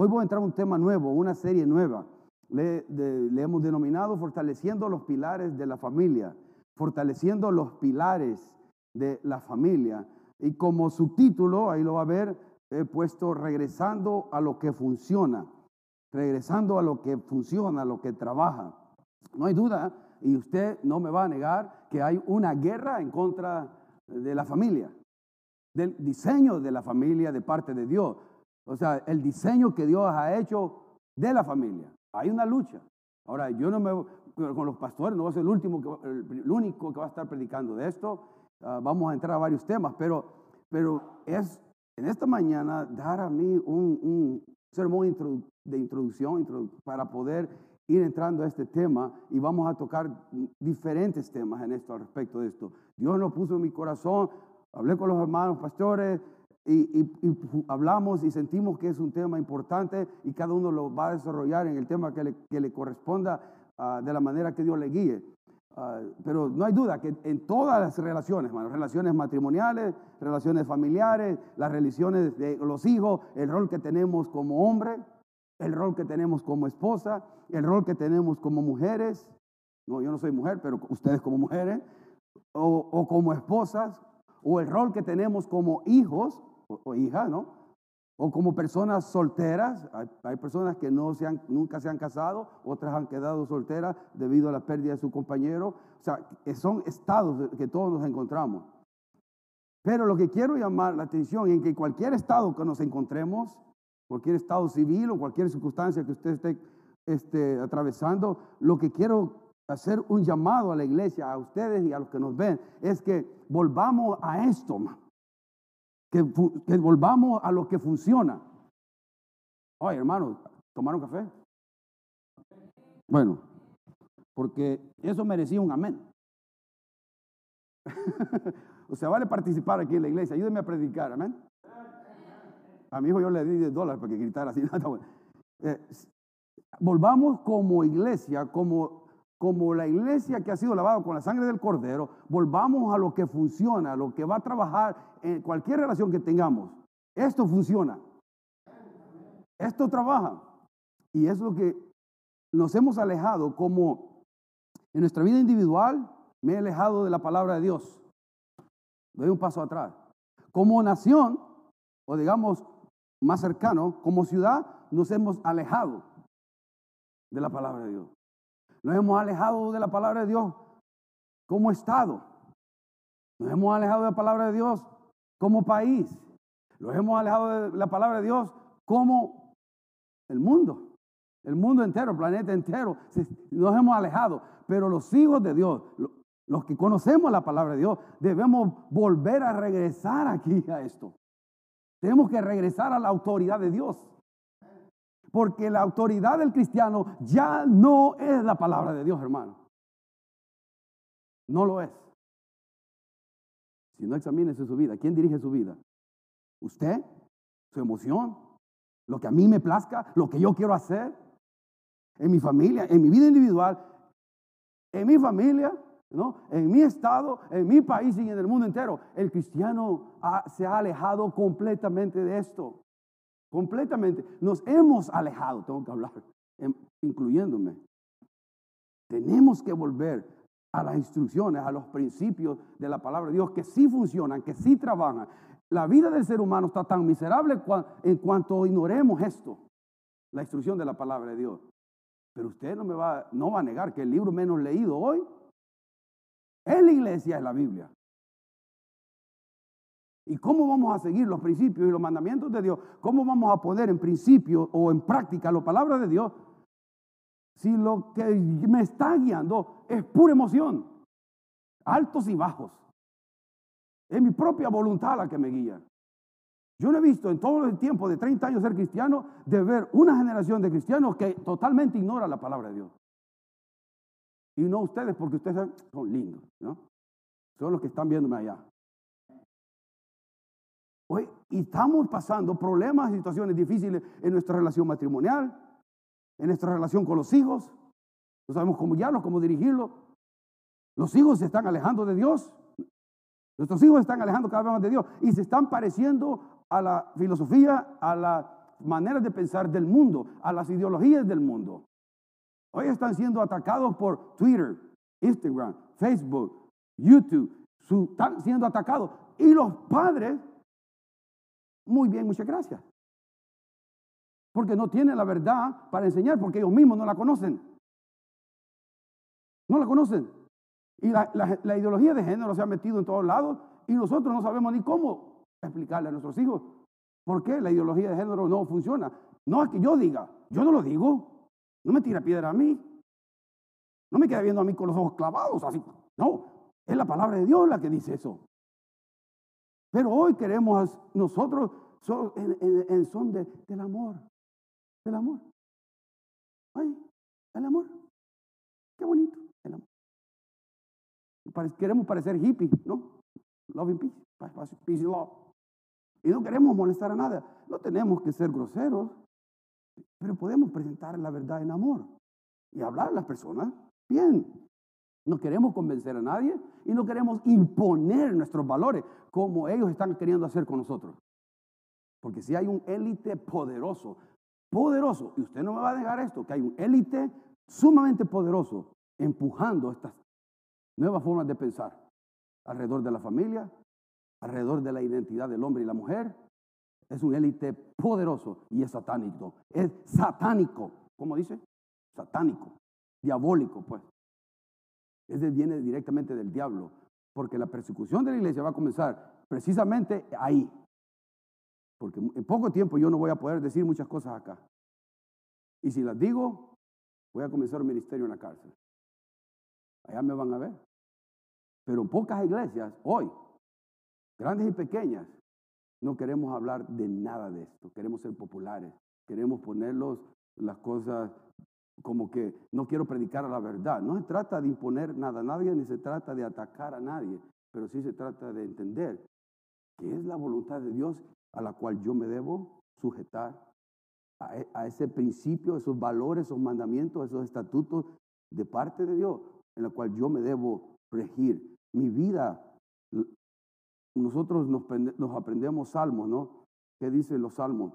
hoy voy a entrar a un tema nuevo, una serie nueva. Le, le hemos denominado Fortaleciendo los Pilares de la Familia. Fortaleciendo los Pilares de la Familia. Y como subtítulo, ahí lo va a ver, he puesto Regresando a lo que funciona. Regresando a lo que funciona, a lo que trabaja. No hay duda, y usted no me va a negar, que hay una guerra en contra de la familia, del diseño de la familia de parte de Dios. O sea, el diseño que Dios ha hecho de la familia. Hay una lucha. Ahora, yo no me con los pastores, no voy a ser el último, que, el único que va a estar predicando de esto. Ah, vamos a entrar a varios temas, pero, pero es en esta mañana dar a mí un, un sermón de introducción para poder ir entrando a este tema y vamos a tocar diferentes temas en esto al respecto de esto. Dios lo puso en mi corazón, hablé con los hermanos pastores y, hablamos y sentimos que es un tema importante y cada uno lo va a desarrollar en el tema que le, que le corresponda ah, de la manera que Dios le guíe. Ah, pero no hay duda que en todas las relaciones, relaciones matrimoniales, relaciones familiares, las relaciones de los hijos, el rol que tenemos como hombre, el rol que tenemos como esposa, el rol que tenemos como mujeres, no, yo no soy mujer, pero ustedes como mujeres, o, como esposas, o el rol que tenemos como hijos o, hijas, ¿no? O como personas solteras, hay, personas que no se han, nunca se han casado, otras han quedado solteras debido a la pérdida de su compañero. O sea, son estados que todos nos encontramos. Pero lo que quiero llamar la atención es que cualquier estado que nos encontremos, cualquier estado civil o cualquier circunstancia que usted esté este, atravesando, lo que quiero hacer un llamado a la iglesia, a ustedes y a los que nos ven, es que volvamos a esto, Que, volvamos a lo que funciona. Oye, hermano, ¿tomaron café? Bueno, porque eso merecía un amén. o sea, vale participar aquí en la iglesia. Ayúdenme a predicar, amén. A mi hijo yo le di 10 dólares para que gritara así. Eh, volvamos como iglesia, como, como la iglesia que ha sido lavada con la sangre del cordero, volvamos a lo que funciona, a lo que va a trabajar en cualquier relación que tengamos. Esto funciona. Esto trabaja. Y es lo que nos hemos alejado como en nuestra vida individual, me he alejado de la palabra de Dios. Doy un paso atrás. Como nación, o digamos más cercano, como ciudad, nos hemos alejado de la palabra de Dios. Nos hemos alejado de la palabra de Dios como Estado. Nos hemos alejado de la palabra de Dios como país. Nos hemos alejado de la palabra de Dios como el mundo. El mundo entero, el planeta entero. Nos hemos alejado. Pero los hijos de Dios, los que conocemos la palabra de Dios, debemos volver a regresar aquí a esto. Tenemos que regresar a la autoridad de Dios. Porque la autoridad del cristiano ya no es la palabra de Dios, hermano. No lo es. Si no examínese su vida, ¿quién dirige su vida? ¿Usted? ¿Su emoción? ¿Lo que a mí me plazca? ¿Lo que yo quiero hacer? En mi familia, en mi vida individual, en mi familia, ¿no? En mi estado, en mi país y en el mundo entero, el cristiano se ha alejado completamente de esto. Completamente. Nos hemos alejado, tengo que hablar, em, incluyéndome. Tenemos que volver a las instrucciones, a los principios de la palabra de Dios que sí funcionan, que sí trabajan. La vida del ser humano está tan miserable en cuanto ignoremos esto, la instrucción de la palabra de Dios. Pero usted no me va, no va a negar que el libro menos leído hoy en la iglesia es la Biblia. ¿Y cómo vamos a seguir los principios y los mandamientos de Dios? ¿Cómo vamos a poner en principio o en práctica la palabra de Dios si lo que me está guiando es pura emoción? Altos y bajos. Es mi propia voluntad la que me guía. Yo no he visto en todo el tiempo de 30 años ser cristiano de ver una generación de cristianos que totalmente ignora la palabra de Dios. Y no ustedes, porque ustedes son lindos, ¿no? Son los que están viéndome allá. Hoy estamos pasando problemas situaciones difíciles en nuestra relación matrimonial, en nuestra relación con los hijos. No sabemos cómo guiarlos, cómo dirigirlos. Los hijos se están alejando de Dios. Nuestros hijos se están alejando cada vez más de Dios y se están pareciendo a la filosofía, a la maneras de pensar del mundo, a las ideologías del mundo. Hoy están siendo atacados por Twitter, Instagram, Facebook, YouTube. están siendo atacados. Y los padres, muy bien, muchas gracias. Porque no tienen la verdad para enseñar, porque ellos mismos no la conocen. No la conocen. Y la, ideología de género se ha metido en todos lados y nosotros no sabemos ni cómo explicarle a nuestros hijos por qué la ideología de género no funciona. No es que yo diga, yo no lo digo. No me tira piedra a mí. No me queda viendo a mí con los ojos clavados así. No, es la palabra de Dios la que dice eso. Pero hoy queremos nosotros en, son del amor. Del amor. Ay, el amor. Qué bonito el amor. Queremos parecer hippie, ¿no? Love and peace. Peace and love. Y no queremos molestar a nada. No tenemos que ser groseros, pero podemos presentar la verdad en amor y hablar a las personas bien. No queremos convencer a nadie y no queremos imponer nuestros valores como ellos están queriendo hacer con nosotros. Porque si hay un élite poderoso, poderoso, y usted no me va a dejar esto, que hay un élite sumamente poderoso empujando estas nuevas formas de pensar alrededor de la familia, alrededor de la identidad del hombre y la mujer. Es un élite poderoso y es satánico. Es satánico. ¿Cómo dice? Satánico. Diabólico, pues. Ese viene directamente del diablo. Porque la persecución de la iglesia va a comenzar precisamente ahí. Porque en poco tiempo yo no voy a poder decir muchas cosas acá. Y si las digo, voy a comenzar un ministerio en la cárcel. Allá me van a ver. Pero pocas iglesias, hoy, grandes y pequeñas, no queremos hablar de nada de esto. Queremos ser populares. Queremos ponerlos las cosas como que no quiero predicar la verdad. No se trata de imponer nada a nadie, ni se trata de atacar a nadie, pero sí se trata de entender que es la voluntad de Dios a la cual yo me debo sujetar a, e, ese principio, esos valores, esos mandamientos, esos estatutos de parte de Dios, en la cual yo me debo regir. Mi vida, nosotros nos, nos aprendemos salmos, ¿no? ¿Qué dicen los salmos?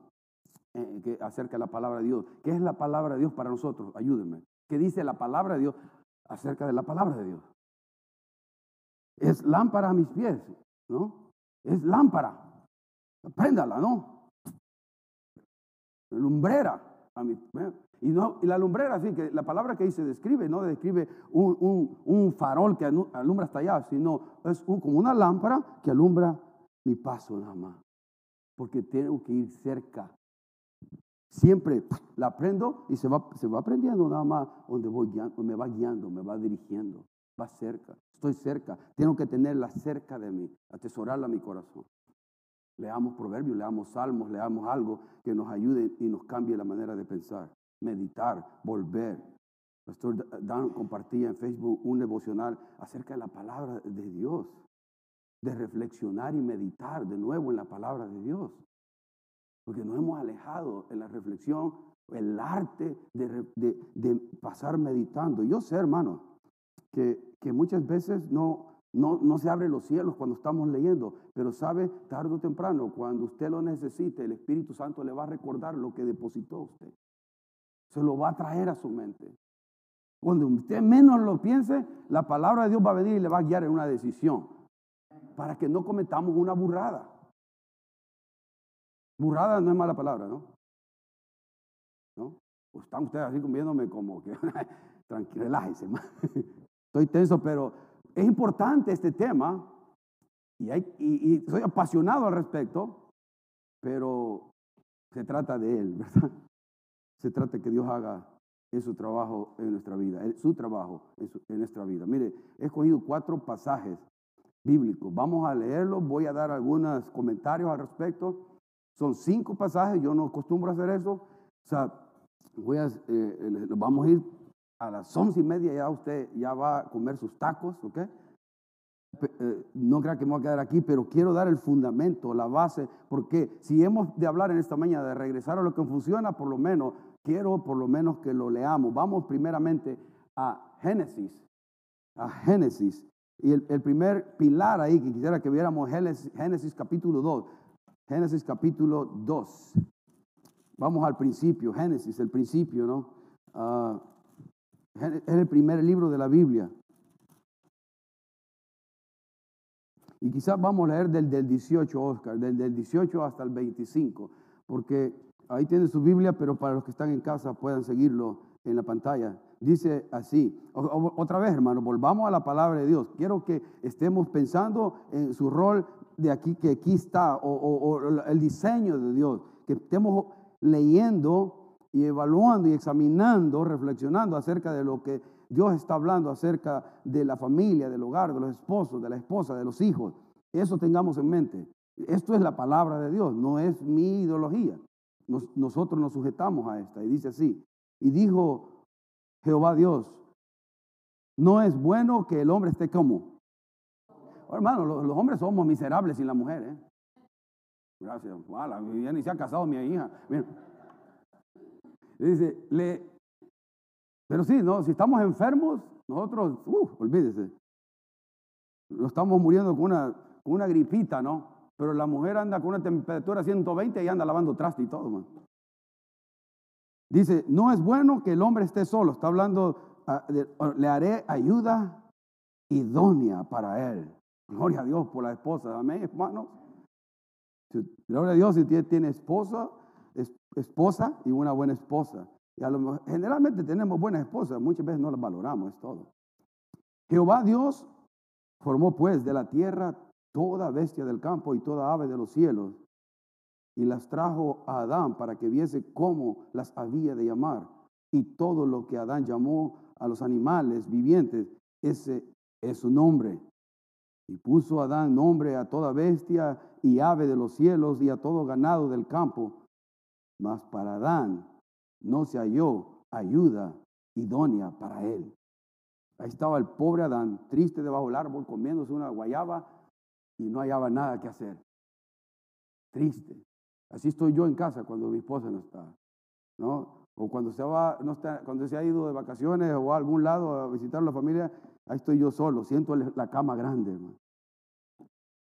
Eh, que acerca de la palabra de Dios. ¿Qué es la palabra de Dios para nosotros? Ayúdenme. ¿Qué dice la palabra de Dios acerca de la palabra de Dios? Es lámpara a mis pies, ¿no? Es lámpara. Préndala, ¿no? Lumbrera mi y, no, y la lumbrera, así que la palabra que dice describe, no describe un, un, farol que alumbra hasta allá, sino es como una lámpara que alumbra mi paso nada más. Porque tengo que ir cerca Siempre la prendo y se va, se va aprendiendo nada más donde voy guiando, me va guiando, me va dirigiendo, va cerca, estoy cerca, tengo que tenerla cerca de mí, atesorarla a mi corazón. Leamos proverbios, leamos salmos, leamos algo que nos ayude y nos cambie la manera de pensar, meditar, volver. Pastor Dan compartía en Facebook un devocional acerca de la palabra de Dios, de reflexionar y meditar de nuevo en la palabra de Dios. Porque nos hemos alejado en la reflexión, el arte de, pasar meditando. Yo sé, hermano, que, que muchas veces no, no, no, se abren los cielos cuando estamos leyendo, pero sabe, tarde o temprano, cuando usted lo necesite, el Espíritu Santo le va a recordar lo que depositó usted. Se lo va a traer a su mente. Cuando usted menos lo piense, la palabra de Dios va a venir y le va a guiar en una decisión para que no cometamos una burrada. Burrada no es mala palabra, ¿no? ¿No? Pues están ustedes así viéndome como que, tranquilo, relájese. Estoy tenso, pero es importante este tema y, hay, y, y soy apasionado al respecto, pero se trata de Él, ¿verdad? Se trata que Dios haga su trabajo en nuestra vida, su trabajo en, en, nuestra vida. Mire, he escogido cuatro pasajes bíblicos. Vamos a leerlos, voy a dar algunos comentarios al respecto son cinco pasajes, yo no acostumbro a hacer eso. O sea, voy a, eh, vamos a ir a las once y media, ya usted ya va a comer sus tacos, ¿ok? Eh, no crea que me voy a quedar aquí, pero quiero dar el fundamento, la base, porque si hemos de hablar en esta mañana de regresar a lo que funciona, por lo menos, quiero por lo menos que lo leamos. Vamos primeramente a Génesis, a Génesis. Y el, el primer pilar ahí que quisiera que viéramos Génesis, Génesis capítulo 2. Génesis capítulo 2. Vamos al principio, Génesis, el principio, ¿no? Ah, es el primer libro de la Biblia. Y quizás vamos a leer del, del 18, Oscar, del, del 18 hasta el 25, porque ahí tiene su Biblia, pero para los que están en casa puedan seguirlo en la pantalla. Dice así, otra vez hermano, volvamos a la palabra de Dios. Quiero que estemos pensando en su rol de aquí, que aquí está, o, el diseño de Dios, que estemos leyendo y evaluando y examinando, reflexionando acerca de lo que Dios está hablando acerca de la familia, del hogar, de los esposos, de la esposa, de los hijos. Eso tengamos en mente. Esto es la palabra de Dios, no es mi ideología. nosotros nos sujetamos a esta. Y dice así, y dijo Jehová Dios, no es bueno que el hombre esté como. Oh, hermano, los, hombres somos miserables sin la mujer. ¿eh? Gracias. ya ni se ha casado mi hija. Dice, le, pero sí, no, si estamos enfermos, nosotros, uh, olvídese, no estamos muriendo con una, una gripita, ¿no? Pero la mujer anda con una temperatura 120 y anda lavando traste y todo, man. Dice, no es bueno que el hombre esté solo. Está hablando, ah, le haré ayuda idónea para él. Gloria a Dios por la esposa. Amén, hermanos. Gloria a Dios si tiene esposa, esposa y una buena esposa. Y a lo, generalmente tenemos buenas esposas, muchas veces no las valoramos, es todo. Jehová Dios formó pues de la tierra toda bestia del campo y toda ave de los cielos y las trajo a Adán para que viese cómo las había de llamar. Y todo lo que Adán llamó a los animales vivientes, ese es su nombre. Y puso Adán nombre a toda bestia y ave de los cielos y a todo ganado del campo. Mas para Adán no se halló ayuda idónea para él. Ahí estaba el pobre Adán, triste debajo del árbol, comiéndose una guayaba y no hallaba nada que hacer. Triste. Así estoy yo en casa cuando mi esposa no está. ¿no? O cuando se, va, no está, cuando se ha ido de vacaciones o a algún lado a visitar a la familia, ahí estoy yo solo, siento la cama grande.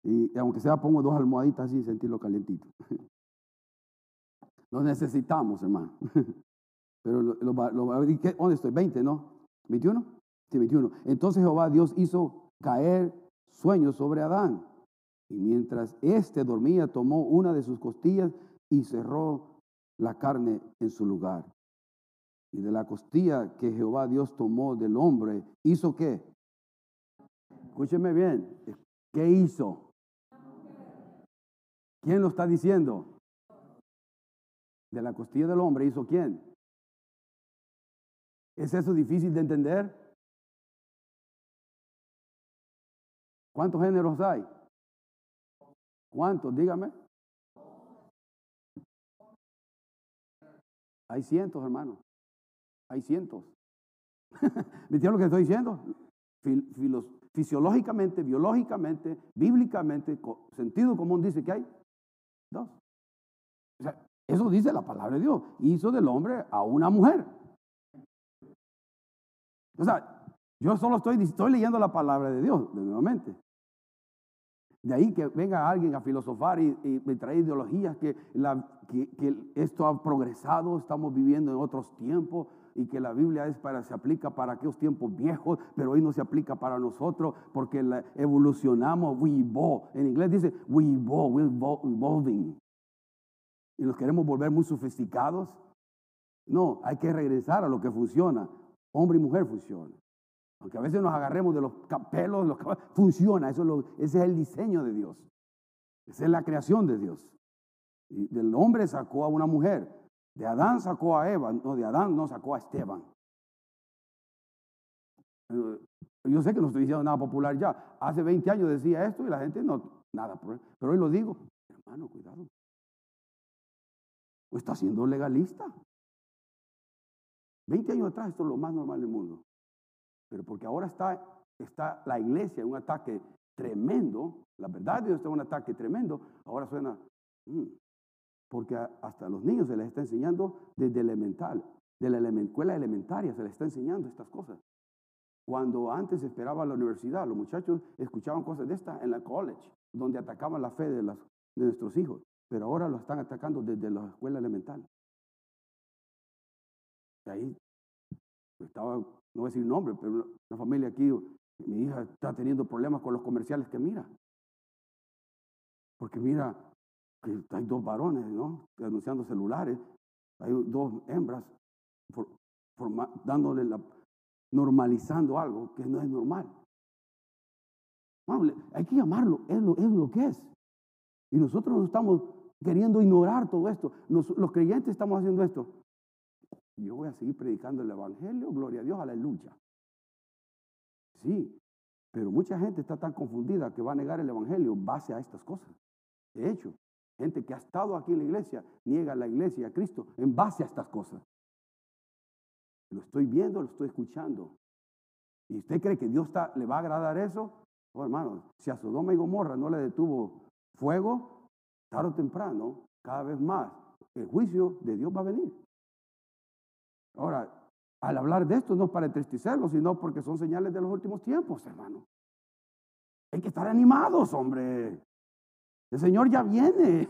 Y aunque sea pongo dos almohaditas así, sentirlo calentito. Lo necesitamos, hermano. Pero lo, ¿dónde estoy? 20, ¿no? ¿21? Sí, 21. Entonces Jehová Dios hizo caer sueños sobre Adán. Y mientras éste dormía, tomó una de sus costillas y cerró la carne en su lugar. Y de la costilla que Jehová Dios tomó del hombre, ¿hizo qué? Escúcheme bien. ¿Qué hizo? ¿Quién lo está diciendo? de la costilla del hombre hizo quién? ¿Es eso difícil de entender? ¿Cuántos géneros hay? ¿Cuántos? Dígame. Hay cientos, hermano. Hay cientos. ¿Me entiendes lo que estoy diciendo? fisiológicamente, biológicamente, bíblicamente, sentido común dice que hay dos. O sea, eso dice la palabra de Dios. Hizo del hombre a una mujer. O sea, yo solo estoy, leyendo la palabra de Dios, de nuevamente. De ahí que venga alguien a filosofar y, me trae ideologías que, que, esto ha progresado, estamos viviendo en otros tiempos y que la Biblia es para, se aplica para aquellos tiempos viejos, pero hoy no se aplica para nosotros porque la evolucionamos, we evolve. En inglés dice we evolve, we evolving y nos queremos volver muy sofisticados. No, hay que regresar a lo que funciona. Hombre y mujer funciona. Aunque a veces nos agarremos de los pelos, los funciona. Eso ese es el diseño de Dios. Esa es la creación de Dios. Y del hombre sacó a una mujer. De Adán sacó a Eva. No, de Adán no sacó a Esteban. Eh, yo sé que no estoy diciendo nada popular ya. Hace 20 años decía esto y la gente no, nada. Pero hoy lo digo. Hermano, cuidado. ¿O está siendo legalista? 20 años atrás esto es lo más normal del mundo. Pero porque ahora está, está la iglesia en un ataque tremendo, la verdad de Dios está en un ataque tremendo, ahora suena, mm, porque hasta a los niños se les está enseñando desde elemental, de la escuela elementaria se les está enseñando estas cosas. Cuando antes esperaba la universidad, los muchachos escuchaban cosas de estas en la college, donde atacaban la fe de, nuestros hijos pero ahora lo están atacando desde la escuela elemental. ahí estaba, no voy a decir nombre, pero una familia aquí, mi hija está teniendo problemas con los comerciales que mira. Porque mira, hay dos varones, ¿no? Anunciando celulares, hay dos hembras dándole la, normalizando algo que no es normal. hay que llamarlo, es lo, que es. Y nosotros no estamos queriendo ignorar todo esto. los creyentes estamos haciendo esto. Yo voy a seguir predicando el Evangelio, gloria a Dios, aleluya. Sí, pero mucha gente está tan confundida que va a negar el Evangelio base a estas cosas. De hecho, gente que ha estado aquí en la iglesia niega la iglesia a Cristo en base a estas cosas. Lo estoy viendo, lo estoy escuchando. ¿Y usted cree que Dios le va a agradar eso? Oh, hermano, si a Sodoma y Gomorra no le detuvo fuego, tarde o temprano, cada vez más, el juicio de Dios va a venir. Ahora, al hablar de esto no para entristecerlo, sino porque son señales de los últimos tiempos, hermano. Hay que estar animados, hombre. El Señor ya viene.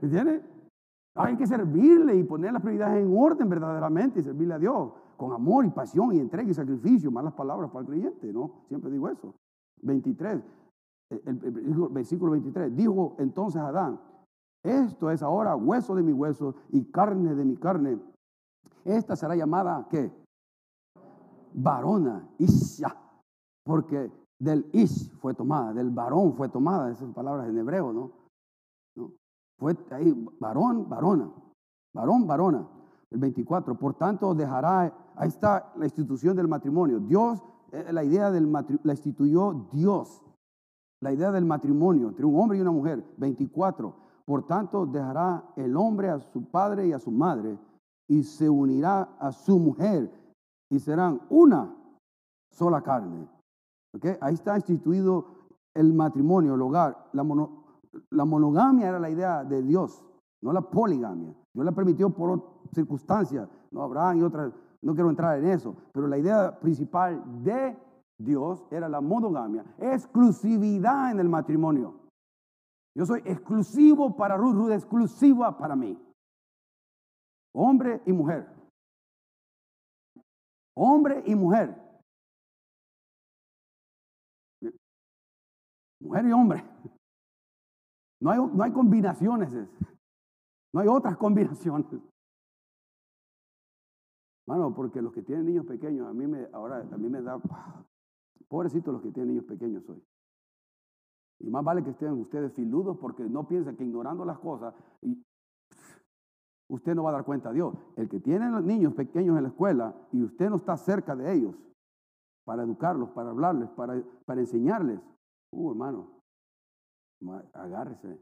¿Entiende? Hay que servirle y poner las prioridades en orden verdaderamente y servirle a Dios con amor y pasión y entrega y sacrificio. Malas palabras para el creyente, ¿no? Siempre digo eso. 23, el, versículo 23. Dijo entonces Adán, esto es ahora hueso de mi hueso y carne de mi carne. Esta será llamada, ¿qué? Varona, Isha, porque del Ish fue tomada, del varón fue tomada, esas palabras en hebreo, ¿no? Fue ahí, varón, varona, varón, varona. El 24, por tanto dejará, ahí está la institución del matrimonio. Dios, eh, la idea del matrimonio, la instituyó Dios. La idea del matrimonio entre un hombre y una mujer. 24, por tanto dejará el hombre a su padre y a su madre y se unirá a su mujer y serán una sola carne. ¿Okay? Ahí está instituido el matrimonio, el hogar, la, mono, la monogamia era la idea de Dios, no la poligamia. Dios la permitió por circunstancias, no Abraham y otras, no quiero entrar en eso, pero la idea principal de Dios era la monogamia, exclusividad en el matrimonio. Yo soy exclusivo para Ruth, Ruth exclusiva para mí. Hombre y mujer. Hombre y mujer. Mujer y hombre. No hay, no hay combinaciones. No hay otras combinaciones. Bueno, porque los que tienen niños pequeños, a mí me, ahora a mí me da, pobrecitos los que tienen niños pequeños hoy. Y más vale que estén ustedes filudos porque no piensen que ignorando las cosas, usted no va a dar cuenta a Dios. El que tiene los niños pequeños en la escuela y usted no está cerca de ellos para educarlos, para hablarles, para, para enseñarles, uh, hermano, agárrese.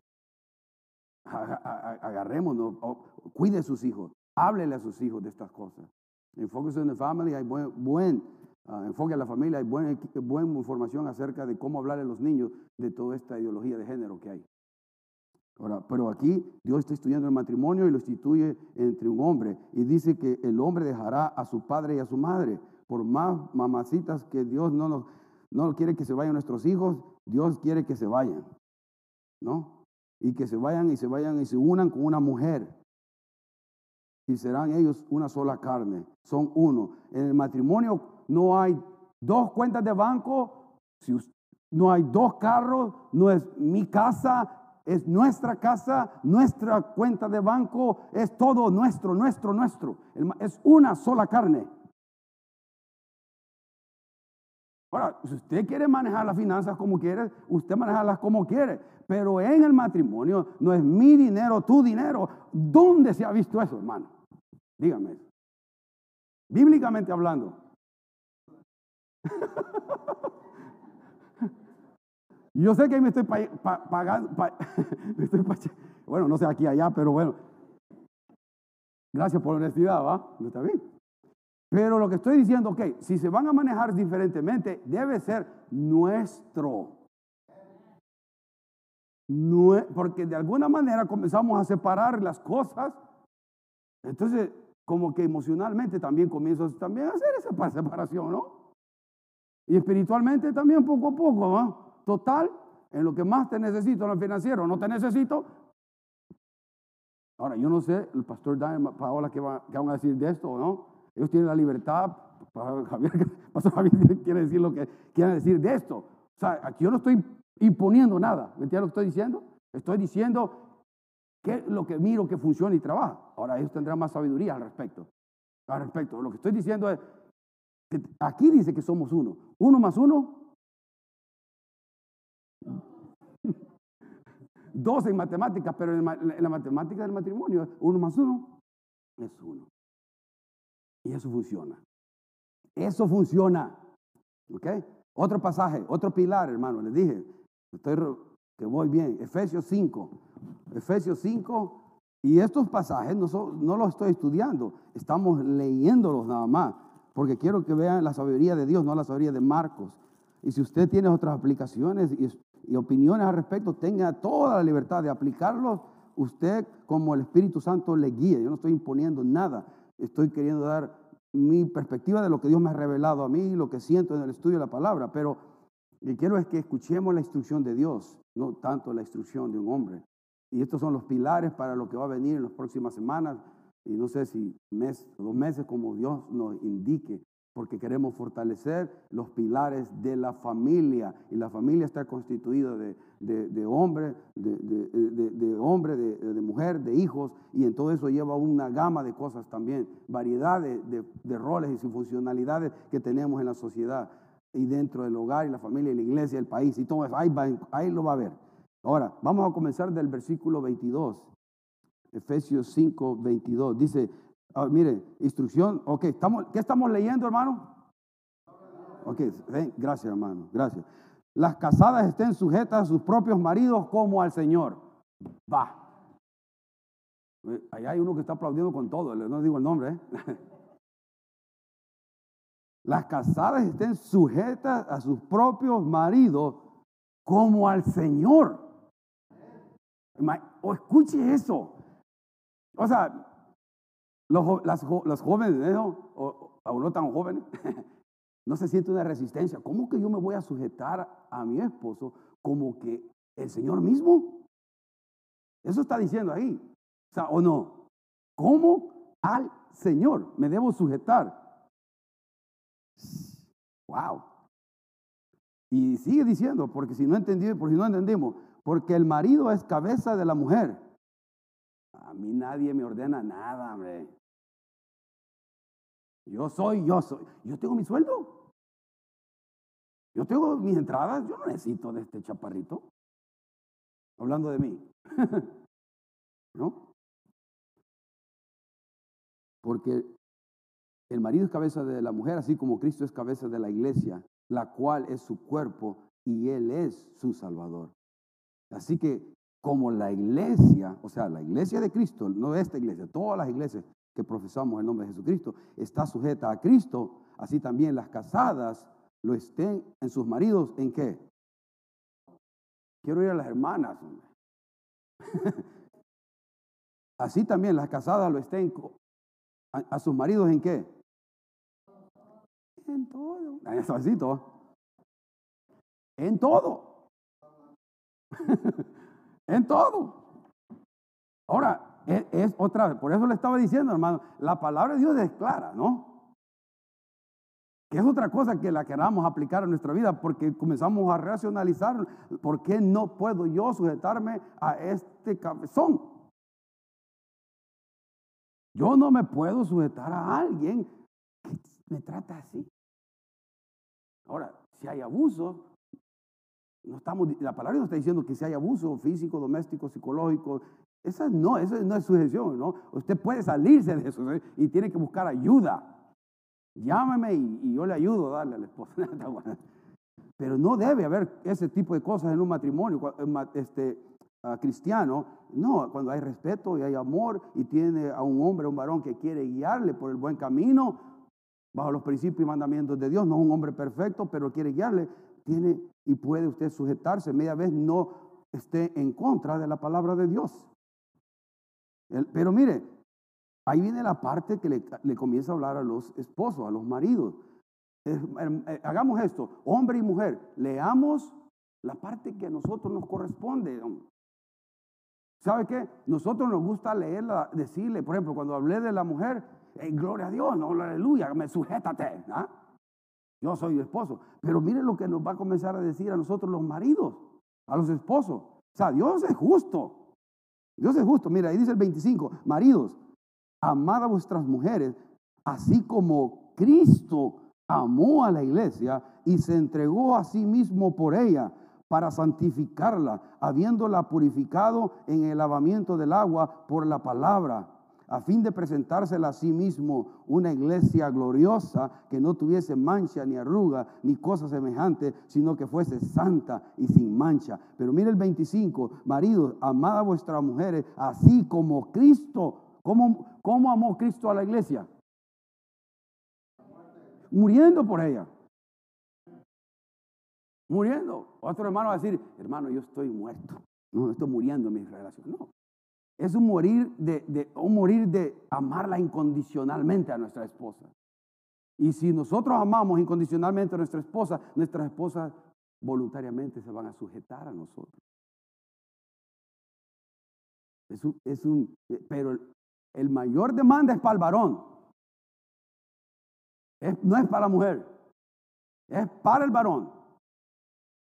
Agarrémonos, cuide a sus hijos, háblele a sus hijos de estas cosas. Enfóquese en la familia, hay buen, buen ah, enfoque a la familia, hay buena, buena información acerca de cómo hablarle a los niños de toda esta ideología de género que hay. Ahora, pero aquí Dios está estudiando el matrimonio y lo instituye entre un hombre y dice que el hombre dejará a su padre y a su madre. Por más mamacitas que Dios no, no quiere que se vayan nuestros hijos, Dios quiere que se vayan. ¿no? Y que se vayan y se vayan y se unan con una mujer. Y serán ellos una sola carne, son uno. En el matrimonio no hay dos cuentas de banco, si no hay dos carros, no es mi casa, es nuestra casa, nuestra cuenta de banco, es todo nuestro, nuestro, nuestro. Es una sola carne. Ahora, si usted quiere manejar las finanzas como quiere, usted manejarlas como quiere. Pero en el matrimonio no es mi dinero, tu dinero. ¿Dónde se ha visto eso, hermano? Dígame. Bíblicamente hablando. Yo sé que me estoy pagando, bueno, no sé aquí allá, pero bueno. Gracias por la honestidad, ¿va? ¿No está bien? Pero lo que estoy diciendo, ok, si se van a manejar diferentemente, debe ser nuestro. porque de alguna manera comenzamos a separar las cosas. Entonces, como que emocionalmente también comienzo también a hacer esa separación, ¿no? Y espiritualmente también poco a poco, ¿no? Total, en lo que más te necesito, en lo financiero, no te necesito. Ahora, yo no sé, el pastor Dan, Paola, ¿qué, va, qué van a decir de esto, ¿no? Ellos tienen la libertad. Javier, Pastor Javier quiere decir lo que quiere decir de esto. O sea, aquí yo no estoy imponiendo nada. ¿Me entiendes lo que estoy diciendo? Estoy diciendo que lo que miro que funciona y trabaja. Ahora ellos tendrán más sabiduría al respecto. Al respecto. Lo que estoy diciendo es que aquí dice que somos uno. Uno más uno. Dos en matemáticas, pero en, la matemática del matrimonio, uno más uno es uno. Y eso funciona. Eso funciona. ¿Ok? Otro pasaje, otro pilar, hermano, les dije. Estoy que voy bien. Efesios 5. Efesios 5. Y estos pasajes no, no los estoy estudiando, estamos leyéndolos nada más, porque quiero que vean la sabiduría de Dios, no la sabiduría de Marcos. Y si usted tiene otras aplicaciones y, y opiniones al respecto, tenga toda la libertad de aplicarlos usted como el Espíritu Santo le guíe. Yo no estoy imponiendo nada, estoy queriendo dar mi perspectiva de lo que Dios me ha revelado a mí, lo que siento en el estudio de la palabra, pero lo que quiero es que escuchemos la instrucción de Dios, no tanto la instrucción de un hombre. Y estos son los pilares para lo que va a venir en las próximas semanas, y no sé si mes dos meses como Dios nos indique, porque queremos fortalecer los pilares de la familia. Y la familia está constituida de, de, hombre, de, de, hombre, de, mujer, de hijos, y en todo eso lleva una gama de cosas también, variedad de, roles y funcionalidades que tenemos en la sociedad y dentro del hogar y la familia y la iglesia, el país y todo eso. Ahí, ahí lo va a ver. Ahora, vamos a comenzar del versículo 22. Efesios 5, 22. Dice, Ah, mire, instrucción, ok, estamos, ¿qué estamos leyendo, hermano? Ok, gracias, hermano, gracias. Las casadas estén sujetas a sus propios maridos como al Señor. Va. Ahí hay uno que está aplaudiendo con todo, no digo el nombre. ¿eh? Las casadas estén sujetas a sus propios maridos como al Señor. O escuche eso. O sea, los, las, jóvenes, o, no tan jóvenes, no se siente una resistencia. ¿Cómo que yo me voy a sujetar a mi esposo como que el Señor mismo? Eso está diciendo ahí. O sea, ¿o no? ¿Cómo al Señor me debo sujetar? Wow. Y sigue diciendo, porque si no entendí, por si no entendimos, porque el marido es cabeza de la mujer. A mí nadie me ordena nada, hombre. Yo soy, yo soy. Yo tengo mi sueldo. Yo tengo mis entradas. Yo no necesito de este chaparrito. Hablando de mí. ¿No? Porque el marido es cabeza de la mujer, así como Cristo es cabeza de la iglesia, la cual es su cuerpo y Él es su Salvador. Así que como la iglesia, o sea, la iglesia de Cristo, no esta iglesia, todas las iglesias que profesamos el nombre de Jesucristo, está sujeta a Cristo, así también las casadas lo estén en sus maridos, ¿en qué? Quiero ir a las hermanas. así también las casadas lo estén a, sus maridos, ¿en qué? En todo. Todo. En todo. en todo. Ahora, es, otra vez, por eso le estaba diciendo, hermano, la palabra de Dios es clara, ¿no? Que es otra cosa que la queramos aplicar en nuestra vida porque comenzamos a racionalizar, ¿por qué no puedo yo sujetarme a este cabezón? Yo no me puedo sujetar a alguien que me trata así. Ahora, si hay abuso, no estamos, la palabra no está diciendo que si hay abuso físico, doméstico, psicológico, esa no, esa no es sujeción, ¿no? Usted puede salirse de eso y tiene que buscar ayuda. Llámame y, yo le ayudo a darle a la esposa. Pero no debe haber ese tipo de cosas en un matrimonio este, cristiano. No, cuando hay respeto y hay amor y tiene a un hombre, un varón que quiere guiarle por el buen camino, bajo los principios y mandamientos de Dios, no es un hombre perfecto, pero quiere guiarle, tiene y puede usted sujetarse, media vez no esté en contra de la palabra de Dios. Pero mire, ahí viene la parte que le, comienza a hablar a los esposos, a los maridos. Em, eh, hagamos esto, hombre y mujer, leamos la parte que a nosotros nos corresponde. ¿Sabe qué? Nosotros nos gusta leerla, decirle, por ejemplo, cuando hablé de la mujer, gloria a Dios, no, aleluya, me sujétate. ¿ah? Yo soy esposo. Pero miren lo que nos va a comenzar a decir a nosotros los maridos, a los esposos. O sea, Dios es justo. Dios es justo. Mira, ahí dice el 25, maridos, amad a vuestras mujeres, así como Cristo amó a la iglesia y se entregó a sí mismo por ella para santificarla, habiéndola purificado en el lavamiento del agua por la palabra, a fin de presentársela a sí mismo una iglesia gloriosa que no tuviese mancha ni arruga ni cosa semejante, sino que fuese santa y sin mancha. Pero mire el 25, maridos, amad a vuestras mujeres, así como Cristo, ¿cómo, cómo amó Cristo a la iglesia? Muriendo por ella muriendo. Otro hermano va a decir, hermano, yo estoy muerto. No, estoy muriendo en mi relación. No. Es un morir de, un morir de amarla incondicionalmente a nuestra esposa. Y si nosotros amamos incondicionalmente a nuestra esposa, nuestras esposas voluntariamente se van a sujetar a nosotros. Es un, es un pero el, mayor demanda es para el varón. no es para la mujer. Es para el varón.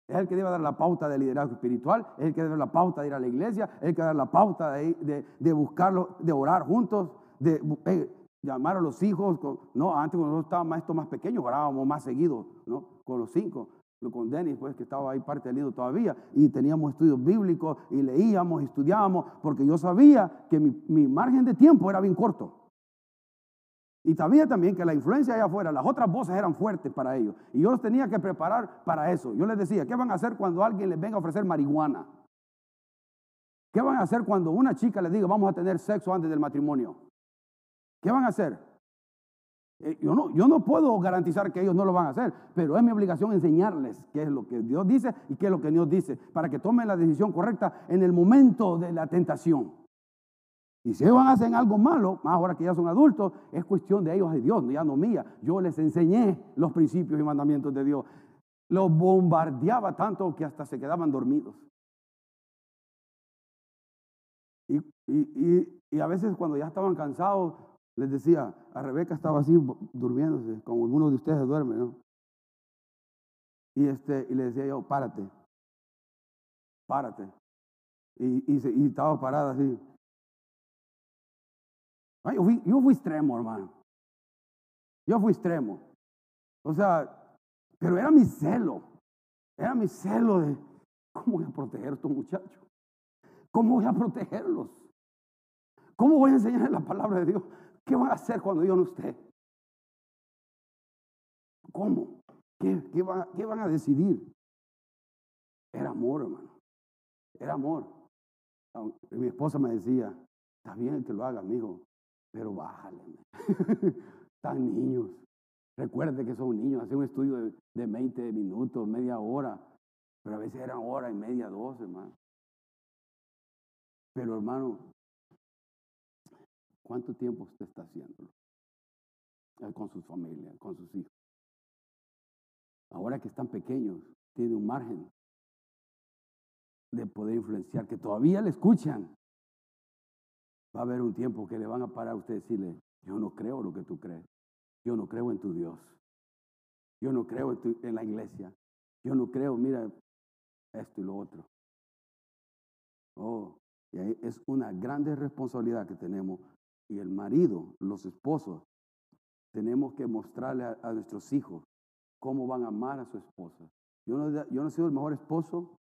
Es el que debe dar la pauta de liderazgo espiritual, es el que debe dar la pauta de ir a la iglesia, es el que debe dar la pauta de, de, buscarlo, de orar juntos, de eh, llamar a los hijos. no, antes cuando nosotros estábamos esto más pequeños, orábamos más seguido, ¿no? Con los cinco. Con Denis, pues que estaba ahí parte del todavía, y teníamos estudios bíblicos, y leíamos, y estudiábamos, porque yo sabía que mi margen de tiempo era bien corto. Y sabía también que la influencia allá afuera, las otras voces eran fuertes para ellos. Y yo los tenía que preparar para eso. Yo les decía, ¿qué van a hacer cuando alguien les venga a ofrecer marihuana? ¿Qué van a hacer cuando una chica les diga, vamos a tener sexo antes del matrimonio? ¿Qué van a hacer? Eh, yo no, yo no puedo garantizar que ellos no lo van a hacer, pero es mi obligación enseñarles qué es lo que Dios dice y qué es lo que Dios dice, para que tomen la decisión correcta en el momento de la tentación. Y si ellos hacen algo malo, más ahora que ya son adultos, es cuestión de ellos y Dios, ya no mía. Yo les enseñé los principios y mandamientos de Dios. Los bombardeaba tanto que hasta se quedaban dormidos. Y, a veces cuando ya estaban cansados, les decía, a Rebeca estaba así durmiéndose, como algunos de ustedes duermen, ¿no? Y, este, y le decía yo, párate, párate. Y, y estaba parada así. Yo fui, yo fui extremo, hermano. Yo fui extremo. O sea, pero era mi celo. Era mi celo de, ¿cómo voy a proteger a estos muchachos? ¿Cómo voy a protegerlos? ¿Cómo voy a enseñarles la palabra de Dios? ¿Qué van a hacer cuando yo no esté? ¿Cómo? ¿Qué, qué, van, ¿Qué van a decidir? Era amor, hermano. Era amor. Mi esposa me decía, está bien que lo haga, amigo, pero bájale. Están niños. Recuerde que son niños. Hace un estudio de, de 20 minutos, media hora. Pero a veces eran hora y media, dos, hermano. Pero hermano, ¿cuánto tiempo usted está haciéndolo? Con su familia, con sus hijos. Ahora que están pequeños, tiene un margen de poder influenciar, que todavía le escuchan, Va a haber un tiempo que le van a parar a usted y decirle, yo no creo lo que tú crees. Yo no creo en tu Dios. Yo no creo en, en la iglesia. Yo no creo, mira, esto y lo otro. Oh, y ahí es una grande responsabilidad que tenemos. Y el marido, los esposos, tenemos que mostrarle a, nuestros hijos cómo van a amar a su esposa. Yo no, yo no he sido el mejor esposo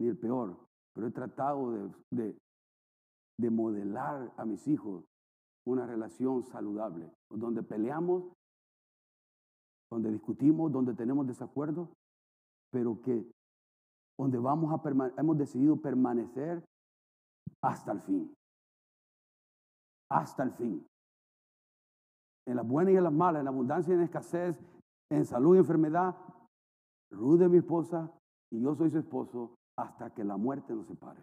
ni el peor, pero he tratado de, de modelar a mis hijos una relación saludable, donde peleamos, donde discutimos, donde tenemos desacuerdos, pero que donde vamos a hemos decidido permanecer hasta el fin. Hasta el fin. En las buenas y en las malas, en la abundancia y en escasez, en salud y enfermedad, Ruth es mi esposa y yo soy su esposo hasta que la muerte nos separe.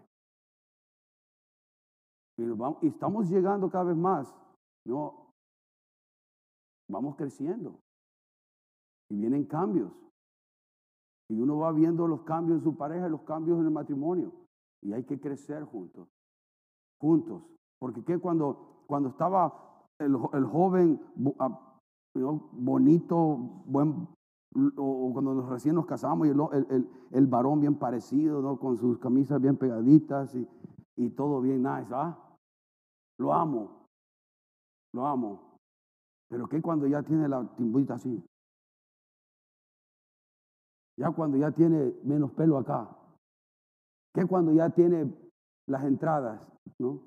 Y, estamos llegando cada vez más. No, vamos creciendo. Y vienen cambios. Y uno va viendo los cambios en su pareja los cambios en el matrimonio. Y hay que crecer juntos. Juntos. Porque ¿qué? Cuando, cuando estaba el, el joven ah, bonito, buen, o, cuando recién nos casamos y el, el, el, varón bien parecido, ¿no? con sus camisas bien pegaditas y, y todo bien nice, ¿ah? Lo amo, lo amo. Pero que cuando ya tiene la timbita así, ya cuando ya tiene menos pelo acá, que cuando ya tiene las entradas, ¿no?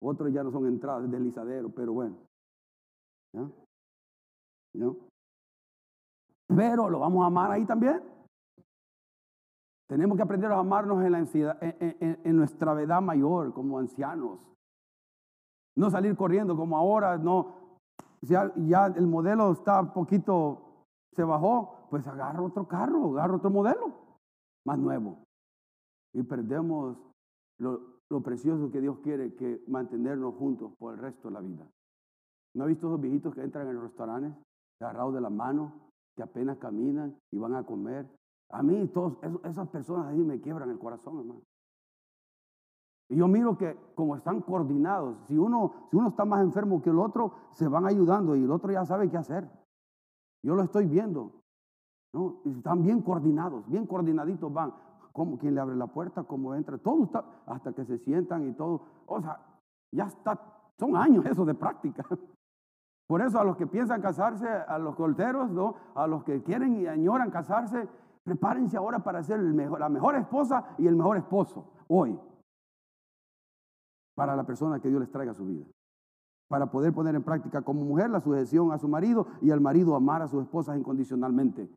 Otros ya no son entradas, deslizadero, pero bueno. ¿Ya? ¿No? Pero lo vamos a amar ahí también. Tenemos que aprender a amarnos en, la en, nuestra edad mayor, como ancianos. No salir corriendo como ahora, no. Ya, ya el modelo está poquito, se bajó, pues agarra otro carro, agarra otro modelo, más nuevo. Y perdemos lo, lo precioso que Dios quiere, que mantenernos juntos por el resto de la vida. ¿No ha visto esos viejitos que entran en los restaurantes, agarrados de la mano, que apenas caminan y van a comer? A mí, todos, esas personas ahí me quiebran el corazón, hermano. Y yo miro que como están coordinados, si uno, si uno está más enfermo que el otro, se van ayudando y el otro ya sabe qué hacer. Yo lo estoy viendo. ¿no? están bien coordinados, bien coordinaditos van cómo, quién le abre la puerta, cómo entra, todo hasta que se sientan y todo. O sea, ya está, son años eso de práctica. Por eso a los que piensan casarse, a los solteros, ¿no? a los que quieren y añoran casarse, prepárense ahora para ser la mejor esposa y el mejor esposo hoy. Para la persona que Dios les traiga a su vida. Para poder poner en práctica como mujer la sujeción a su marido y al marido amar a sus esposas incondicionalmente.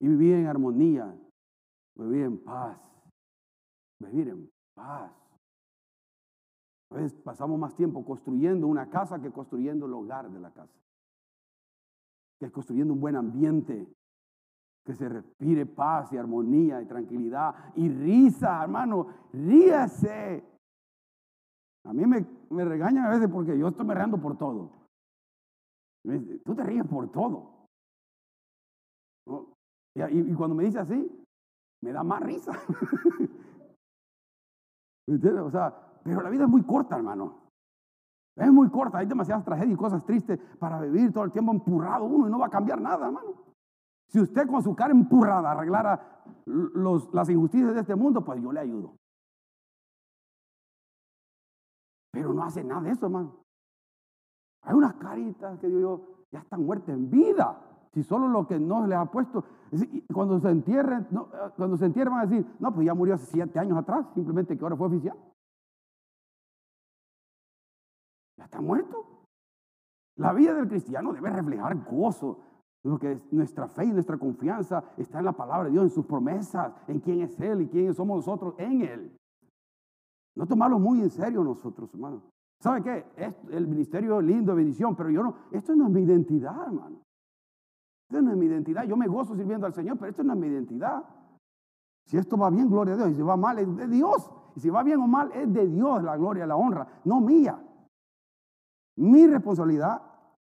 Y vivir en armonía, vivir en paz, vivir en paz. A veces pasamos más tiempo construyendo una casa que construyendo el hogar de la casa. Que construyendo un buen ambiente, que se respire paz y armonía y tranquilidad y risa, hermano, ríase. A mí me, me regañan a veces porque yo estoy me riendo por todo. Tú te ríes por todo. Y, y, cuando me dice así, me da más risa. O sea, pero la vida es muy corta, hermano. Es muy corta, hay demasiadas tragedias y cosas tristes para vivir todo el tiempo empurrado uno y no va a cambiar nada, hermano. Si usted con su cara empurrada arreglara las injusticias de este mundo, pues yo le ayudo. Pero no hace nada de eso, hermano. Hay unas caritas que yo, ya están muertas en vida. Si solo lo que no les ha puesto, cuando se entierren, eh, cuando se entierren van a decir, no, pues ya murió hace siete años atrás, simplemente que ahora fue oficial. Ya está muerto. La vida del cristiano debe reflejar gozo, porque nuestra fe y nuestra confianza está en la palabra de Dios, en sus promesas, en quién es Él y quién somos nosotros en Él. No tomarlo muy en serio nosotros, hermano. ¿Sabe qué? Es el ministerio lindo, bendición, pero yo no, esto no es mi identidad, hermano. Esto no es mi identidad. Yo me gozo sirviendo al Señor, pero esto no es mi identidad. Si esto va bien, gloria a Dios. Y si va mal, es de Dios. Y si va bien o mal, es de Dios la gloria, la honra, no mía. Mi responsabilidad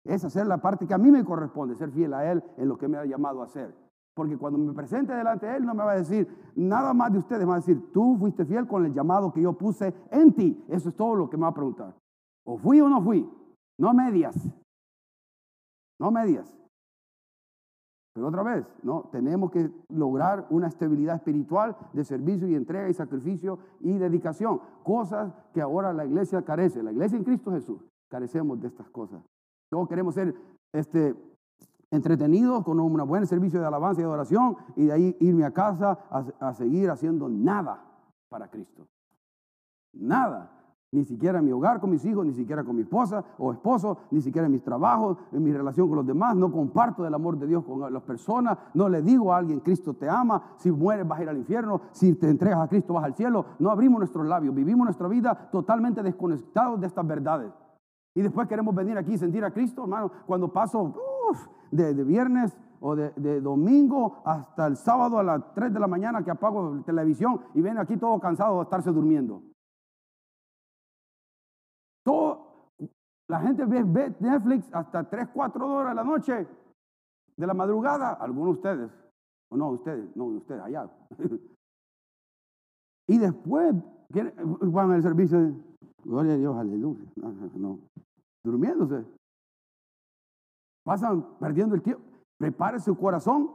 es hacer la parte que a mí me corresponde, ser fiel a Él en lo que me ha llamado a hacer. Porque cuando me presente delante de Él, no me va a decir nada más de ustedes, me va a decir, tú fuiste fiel con el llamado que yo puse en ti. Eso es todo lo que me va a preguntar. O fui o no fui. No medias. No medias. Pero otra vez, ¿no? Tenemos que lograr una estabilidad espiritual de servicio y entrega y sacrificio y dedicación. Cosas que ahora la iglesia carece. La iglesia en Cristo Jesús carecemos de estas cosas. Todos queremos ser este, entretenidos con un buen servicio de alabanza y adoración y de ahí irme a casa a seguir haciendo nada para Cristo. Nada. Ni siquiera en mi hogar con mis hijos, ni siquiera con mi esposa o esposo, ni siquiera en mis trabajos, en mi relación con los demás. No comparto el amor de Dios con las personas. No le digo a alguien, Cristo te ama. Si mueres vas a ir al infierno. Si te entregas a Cristo vas al cielo. No abrimos nuestros labios. Vivimos nuestra vida totalmente desconectados de estas verdades. Y después queremos venir aquí y sentir a Cristo, hermano. Cuando paso de, viernes o de, de, domingo hasta el sábado a las 3 de la mañana que apago la televisión y ven aquí todo cansado de estarse durmiendo. la gente ve, Netflix hasta 3, 4 horas de la noche, de la madrugada, algunos de ustedes, o no, ustedes, no, ustedes, allá. y después van al servicio, gloria a Dios, aleluya. No, Durmiéndose. Pasan perdiendo el tiempo. Prepare su corazón.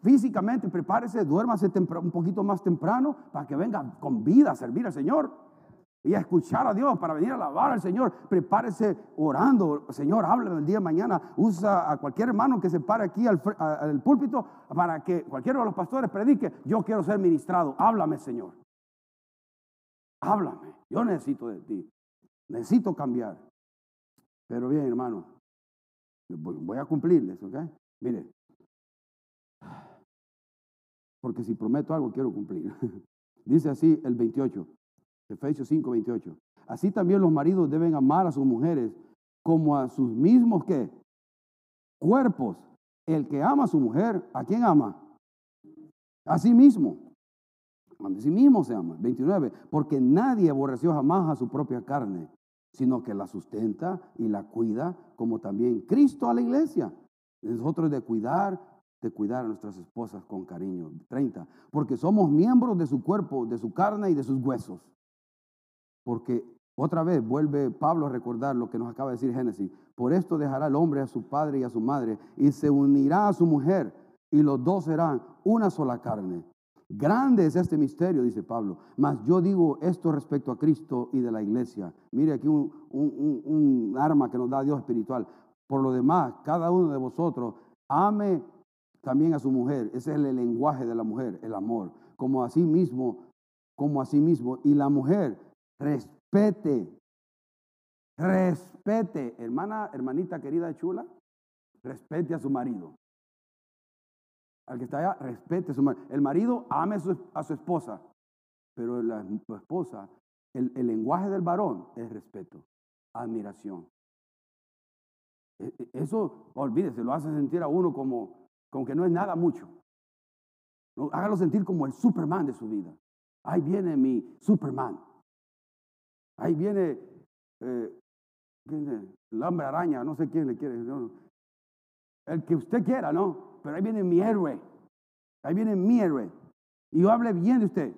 Físicamente, prepárese, duérmase un poquito más temprano para que venga con vida a servir al Señor y a escuchar a Dios para venir a alabar al Señor. Prepárese orando. Señor, háblame el día de mañana. Usa a cualquier hermano que se pare aquí al, al, púlpito para que cualquiera de los pastores predique. Yo quiero ser ministrado. Háblame, Señor. Háblame. Yo necesito de ti. Necesito cambiar. Pero bien, hermano, voy a cumplirles, ¿ok? Mire, porque si prometo algo, quiero cumplir. Dice así el 28, Efesios 5, 28. Así también los maridos deben amar a sus mujeres como a sus mismos ¿qué? cuerpos. El que ama a su mujer, ¿a quién ama? A sí mismo. A sí mismo se ama. 29. Porque nadie aborreció jamás a su propia carne, sino que la sustenta y la cuida, como también Cristo a la iglesia. Nosotros de cuidar, de cuidar a nuestras esposas con cariño. 30. Porque somos miembros de su cuerpo, de su carne y de sus huesos. Porque otra vez vuelve Pablo a recordar lo que nos acaba de decir Génesis. Por esto dejará el hombre a su padre y a su madre y se unirá a su mujer y los dos serán una sola carne. Grande es este misterio, dice Pablo. Mas yo digo esto respecto a Cristo y de la iglesia. Mire aquí un, arma que nos da Dios espiritual. Por lo demás, cada uno de vosotros ame también a su mujer. Ese es el lenguaje de la mujer, el amor. Como a sí mismo, como a sí mismo. Y la mujer respete, respete, hermana, hermanita querida chula, respete a su marido. Al que está allá, respete a su marido. El marido ame a su, esposa, pero la esposa, el, lenguaje del varón es respeto, admiración. E, e, eso, olvídese, lo hace sentir a uno como, como que no es nada mucho. Hágalo sentir como el Superman de su vida. Ahí viene mi Superman. Ahí viene, eh, el hombre araña, no sé quién le quiere. El que usted quiera, ¿no? Pero ahí viene mi héroe. Ahí viene mi héroe. Y yo hable bien de usted.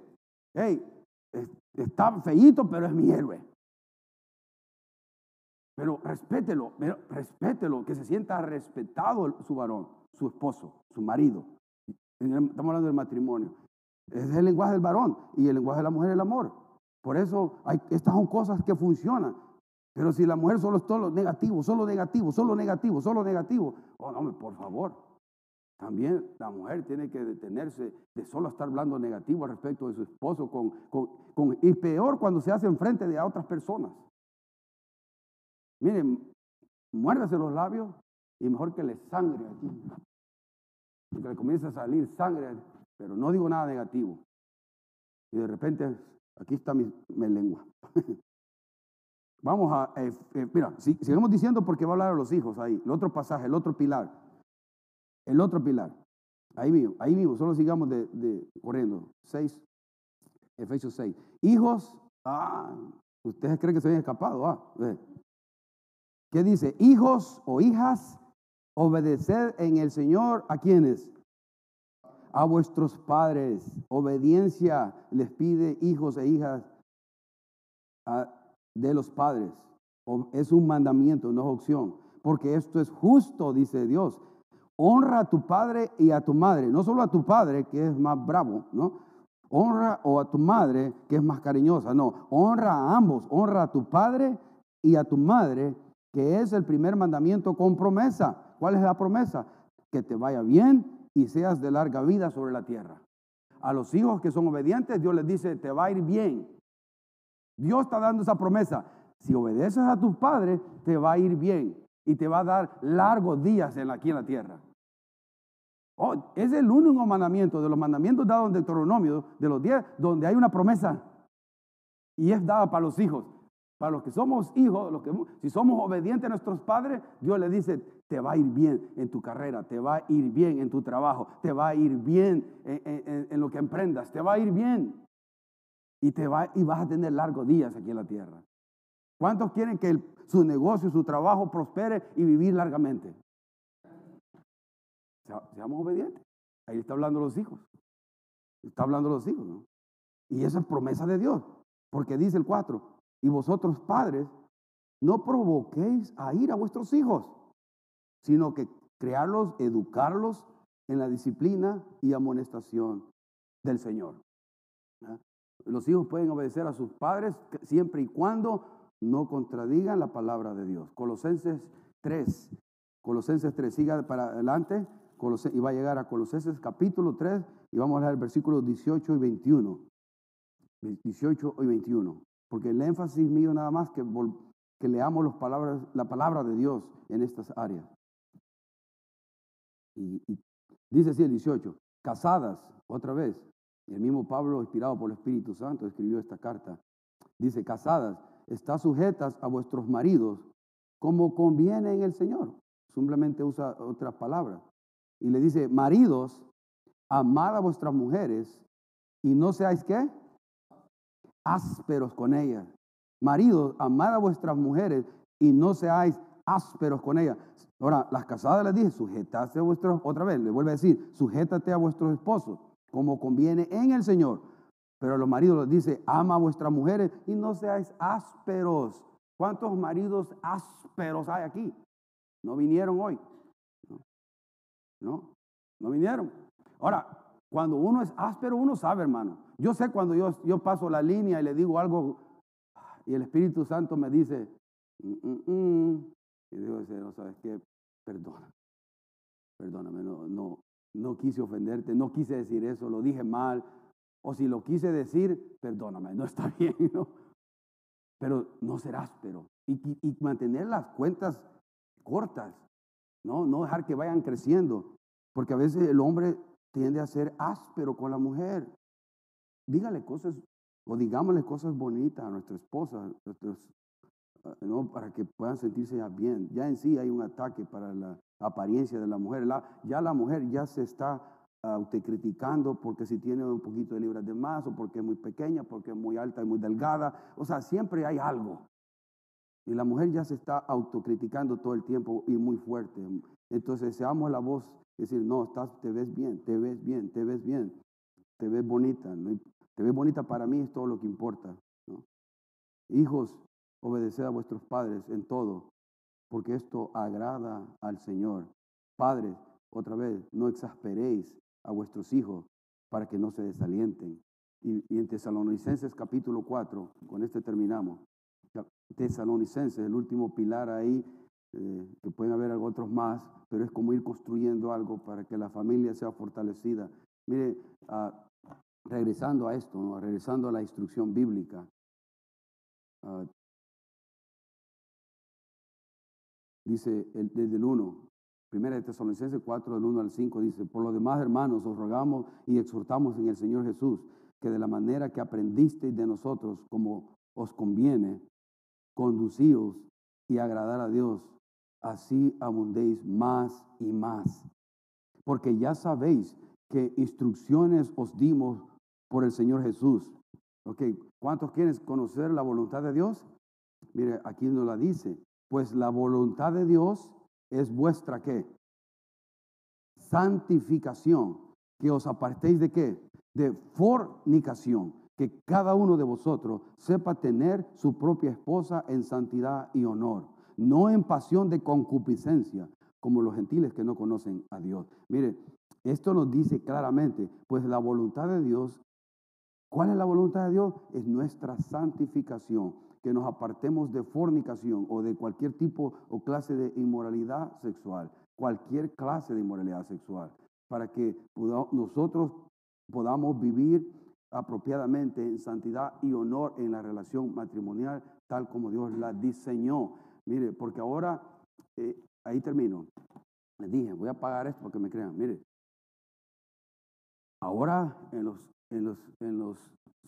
Hey, está feíto, pero es mi héroe. Pero respételo, respételo, que se sienta respetado su varón, su esposo, su marido. Estamos hablando del matrimonio. Es el lenguaje del varón y el lenguaje de la mujer es el amor. Por eso estas son cosas que funcionan. Pero si la mujer solo es todo negativo, solo negativo, solo negativo, solo negativo, oh no, por favor, también la mujer tiene que detenerse de solo estar hablando negativo al respecto de su esposo, con, con, y peor cuando se hace enfrente de otras personas. Miren, muérdase los labios y mejor que le sangre aquí. Y que le comience a salir sangre, pero no digo nada negativo. Y de repente, aquí está mi, lengua. Vamos a, eh, eh, mira, sigamos diciendo porque va a hablar a los hijos ahí. El otro pasaje, el otro pilar. El otro pilar. Ahí mismo, ahí mismo, solo sigamos de, corriendo. 6, Efesios 6. Hijos, ah, ustedes creen que se habían escapado, ah. ¿Qué dice? Hijos o hijas, obedeced en el Señor a quienes? A vuestros padres. Obediencia les pide hijos e hijas de los padres. Es un mandamiento, no es opción. Porque esto es justo, dice Dios honra a tu padre y a tu madre, no solo a tu padre que es más bravo, ¿no? Honra o a tu madre que es más cariñosa, no, honra a ambos, honra a tu padre y a tu madre, que es el primer mandamiento con promesa. ¿Cuál es la promesa? Que te vaya bien y seas de larga vida sobre la tierra. A los hijos que son obedientes, Dios les dice, te va a ir bien. Dios está dando esa promesa. Si obedeces a tus padres, te va a ir bien y te va a dar largos días aquí en la tierra. Oh, es el único mandamiento de los mandamientos dados en Deuteronomio, de los diez, donde hay una promesa y es dada para los hijos. Para los que somos hijos, los que, si somos obedientes a nuestros padres, Dios le dice, te va a ir bien en tu carrera, te va a ir bien en tu trabajo, te va a ir bien en, en lo que emprendas, te va a ir bien. Y, te va, y vas a tener largos días aquí en la tierra. ¿Cuántos quieren que su negocio, su trabajo prospere y vivir largamente? Seamos obedientes. Ahí está hablando los hijos. Está hablando los hijos, ¿no? Y esa es promesa de Dios. Porque dice el 4, y vosotros padres, no provoquéis a ir a vuestros hijos, sino que crearlos, educarlos en la disciplina y amonestación del Señor. ¿Ah? Los hijos pueden obedecer a sus padres siempre y cuando no contradigan la palabra de Dios. Colosenses 3, Colosenses 3, siga para adelante y va a llegar a Colosenses capítulo 3 y vamos a leer versículos 18 y 21. 18 y 21. Porque el énfasis mío nada más que, que leamos los palabras, la palabra de Dios en estas áreas. Y, dice así el 18, casadas, otra vez, el mismo Pablo, inspirado por el Espíritu Santo, escribió esta carta. Dice, casadas, está sujetas a vuestros maridos como conviene en el Señor. Simplemente usa otras palabras. Y le dice, maridos, amad a vuestras mujeres y no seáis qué? Ásperos con ellas. Maridos, amad a vuestras mujeres y no seáis ásperos con ellas. Ahora, las casadas les dije, sujetaste a vuestros, otra vez, le vuelve a decir, sujétate a vuestros esposos como conviene en el Señor. Pero los maridos les dice, ama a vuestras mujeres y no seáis ásperos. ¿Cuántos maridos ásperos hay aquí? No vinieron hoy. No, no, vinieron. Ahora, cuando uno es áspero, uno sabe, hermano. Yo sé cuando yo, yo paso la línea y le digo algo y el Espíritu Santo me dice, mm, mm, mm". y digo, no sabes qué, perdona, perdóname, no, no, no quise ofenderte, no quise decir eso, lo dije mal, o si lo quise decir, perdóname, no está bien, ¿no? Pero no ser áspero y, mantener las cuentas cortas, ¿no? No dejar que vayan creciendo, porque a veces el hombre tiende a ser áspero con la mujer. Dígale cosas o digámosle cosas bonitas a nuestra esposa, ah, ¿no? para que puedan sentirse bien. Ya en sí hay un ataque para la apariencia de la mujer. ya la mujer ya se está autocriticando porque si tiene un poquito de libras de más o porque es muy pequeña, porque es muy alta y muy delgada. O sea, siempre hay algo. Y la mujer ya se está autocriticando todo el tiempo y muy fuerte. Entonces, seamos la voz, decir, no, estás, te ves bien, te ves bien, te ves bien, te ves bonita. Te ves bonita para mí es todo lo que importa. Hijos, obedeced a vuestros padres en todo, porque esto agrada al Señor. Padres, otra vez, no exasperéis a vuestros hijos para que no se desalienten. Y, en Tesalonicenses capítulo 4, con este terminamos. Tesalonicenses, el último pilar ahí, eh, que pueden haber otros más, pero es como ir construyendo algo para que la familia sea fortalecida. Mire, uh, regresando a esto, ¿no? regresando a la instrucción bíblica, uh, dice el, desde el 1, Primera de Tesalonicenses 4, del 1 al 5, dice, por lo demás, hermanos, os rogamos y exhortamos en el Señor Jesús, que de la manera que aprendisteis de nosotros, como os conviene, conducíos y agradar a Dios, así abundéis más y más. Porque ya sabéis que instrucciones os dimos por el Señor Jesús. Ok, ¿cuántos quieren conocer la voluntad de Dios? Mire, aquí nos la dice. Pues la voluntad de Dios es vuestra qué? Santificación. Que os apartéis de qué? De fornicación. Que cada uno de vosotros sepa tener su propia esposa en santidad y honor. No en pasión de concupiscencia, como los gentiles que no conocen a Dios. Mire, esto nos dice claramente, pues la voluntad de Dios ¿Cuál es la voluntad de Dios? Es nuestra santificación, que nos apartemos de fornicación o de cualquier tipo o clase de inmoralidad sexual, cualquier clase de inmoralidad sexual, para que nosotros podamos vivir apropiadamente en santidad y honor en la relación matrimonial, tal como Dios la diseñó. Mire, porque ahora, eh, ahí termino. Les dije, voy a pagar esto para que me crean. Mire, ahora en los en los, en los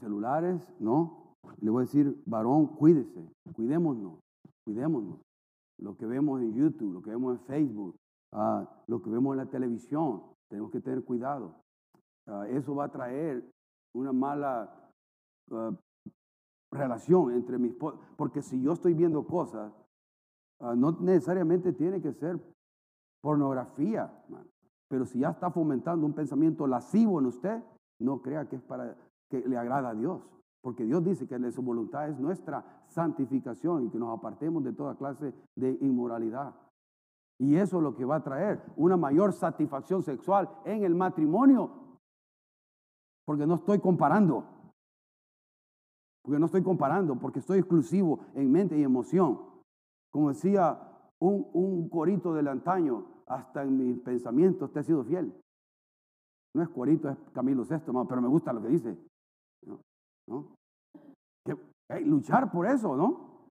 celulares, ¿no? Le voy a decir, varón, cuídese, cuidémonos, cuidémonos. Lo que vemos en YouTube, lo que vemos en Facebook, uh, lo que vemos en la televisión, tenemos que tener cuidado. Uh, eso va a traer una mala uh, relación entre mis... Porque si yo estoy viendo cosas, no necesariamente tiene que ser pornografía, pero si ya está fomentando un pensamiento lascivo en usted, no crea que es para que le agrada a Dios, Porque Dios dice que su voluntad es nuestra santificación y que nos apartemos de toda clase de inmoralidad. Y eso es lo que va a traer una mayor satisfacción sexual en el matrimonio. Porque no estoy comparando. Porque no estoy comparando, porque estoy exclusivo en mente y emoción. Como decía un, corito del antaño, hasta en mis pensamientos te he sido fiel. No es corito, es Camilo VI, pero me gusta lo que dice. ¿no? Luchar por eso, ¿no?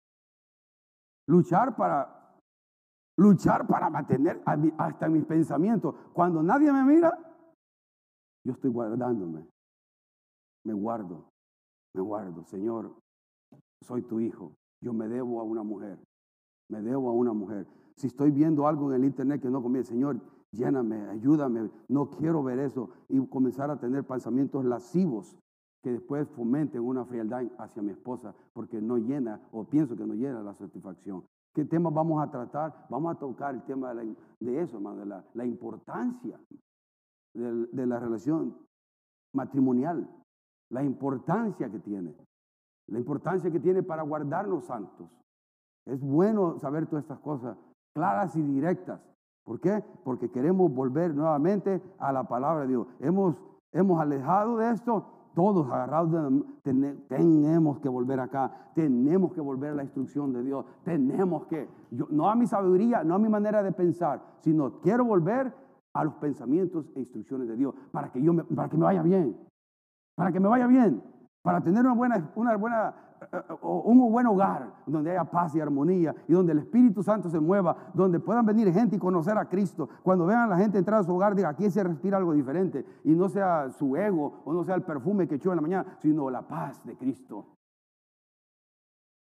Luchar para, luchar para mantener hasta mis pensamientos. Cuando nadie me mira, yo estoy guardándome. Me guardo, me guardo. Señor, soy tu hijo. Yo me debo a una mujer. Me debo a una mujer. Si estoy viendo algo en el internet que no conviene, Señor, lléname, ayúdame. No quiero ver eso y comenzar a tener pensamientos lascivos que después fomenten una frialdad hacia mi esposa porque no llena o pienso que no llena la satisfacción. ¿Qué tema vamos a tratar? Vamos a tocar el tema de, eso, hermano, de la, importancia de, la relación matrimonial, la importancia que tiene, la importancia que tiene para guardarnos santos. Es bueno saber todas estas cosas claras y directas. ¿Por qué? Porque queremos volver nuevamente a la palabra de Dios. Hemos, hemos alejado de esto todos agarrados, tenemos que volver acá, tenemos que volver a la instrucción de Dios, tenemos que, no a mi sabiduría, no a mi manera de pensar, sino quiero volver a los pensamientos e instrucciones de Dios para que, yo me, para que me vaya bien, para que me vaya bien, para tener una buena, una buena un buen hogar donde haya paz y armonía y donde el Espíritu Santo se mueva, donde puedan venir gente y conocer a Cristo. Cuando vean a la gente entrar a su hogar, diga, aquí se respira algo diferente y no sea su ego o no sea el perfume que echó en la mañana, sino la paz de Cristo.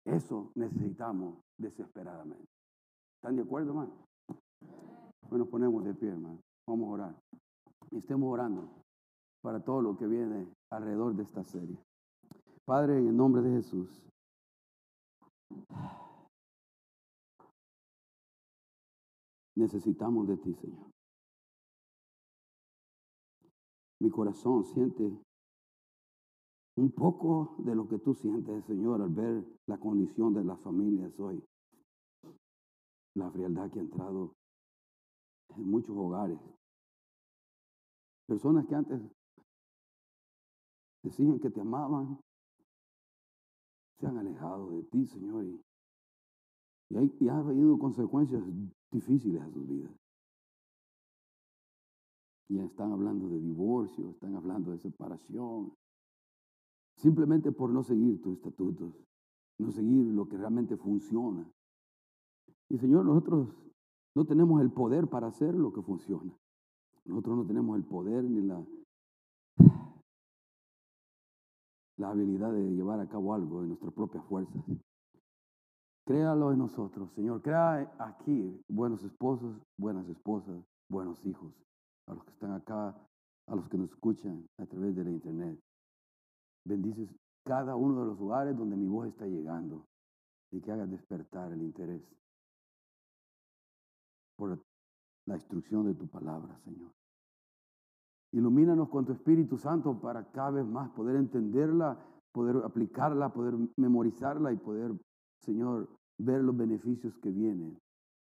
Eso necesitamos desesperadamente. ¿Están de acuerdo, hermano? Bueno, ponemos de pie, hermano. Vamos a orar. Y estemos orando para todo lo que viene alrededor de esta serie. Padre, en el nombre de Jesús. Necesitamos de ti, Señor. Mi corazón siente un poco de lo que tú sientes, Señor, al ver la condición de las familias hoy. La frialdad que ha entrado en muchos hogares. Personas que antes decían que te amaban, se han alejado de ti, Señor, y, y, ha habido consecuencias difíciles a sus vidas. Y están hablando de divorcio, están hablando de separación, simplemente por no seguir tus estatutos, no seguir lo que realmente funciona. Y Señor, nosotros no tenemos el poder para hacer lo que funciona. Nosotros no tenemos el poder ni la la habilidad de llevar a cabo algo en nuestras propias fuerzas. Créalo en nosotros, Señor. Crea aquí buenos esposos, buenas esposas, buenos hijos, a los que están acá, a los que nos escuchan a través de la internet. Bendices cada uno de los lugares donde mi voz está llegando y que haga despertar el interés por la instrucción de tu palabra, Señor. Ilumínanos con tu Espíritu Santo para cada vez más poder entenderla, poder aplicarla, poder memorizarla y poder, Señor, ver los beneficios que vienen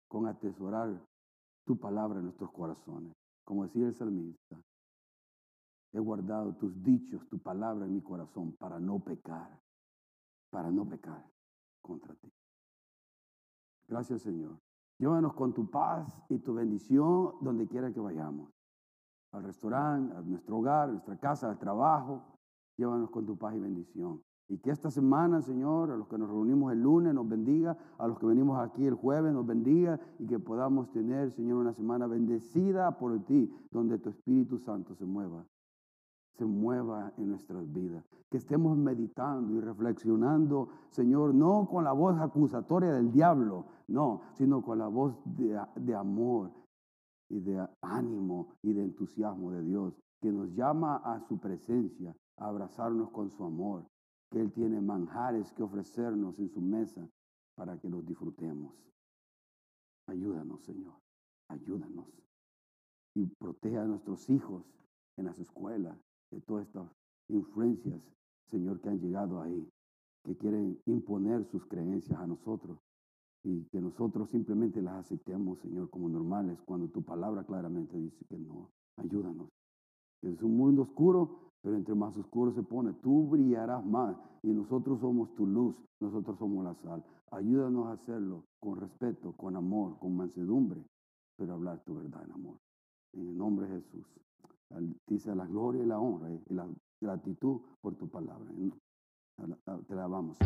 con atesorar tu palabra en nuestros corazones. Como decía el salmista, he guardado tus dichos, tu palabra en mi corazón para no pecar, para no pecar contra ti. Gracias Señor. Llévanos con tu paz y tu bendición donde quiera que vayamos al restaurante, a nuestro hogar, a nuestra casa, al trabajo. Llévanos con tu paz y bendición. Y que esta semana, Señor, a los que nos reunimos el lunes, nos bendiga, a los que venimos aquí el jueves, nos bendiga y que podamos tener, Señor, una semana bendecida por ti, donde tu Espíritu Santo se mueva, se mueva en nuestras vidas. Que estemos meditando y reflexionando, Señor, no con la voz acusatoria del diablo, no, sino con la voz de, de amor y de ánimo y de entusiasmo de Dios, que nos llama a su presencia, a abrazarnos con su amor, que Él tiene manjares que ofrecernos en su mesa para que los disfrutemos. Ayúdanos, Señor, ayúdanos. Y protege a nuestros hijos en las escuelas de todas estas influencias Señor, que han llegado ahí, que quieren imponer sus creencias a nosotros y que nosotros simplemente las aceptemos, Señor, como normales, cuando tu palabra claramente dice que no. Ayúdanos. Es un mundo oscuro, pero entre más oscuro se pone, tú brillarás más y nosotros somos tu luz, nosotros somos la sal. Ayúdanos a hacerlo con respeto, con amor, con mansedumbre, pero hablar tu verdad en amor. En el nombre de Jesús. Dice la gloria y la honra y la gratitud por tu palabra. Te la vamos.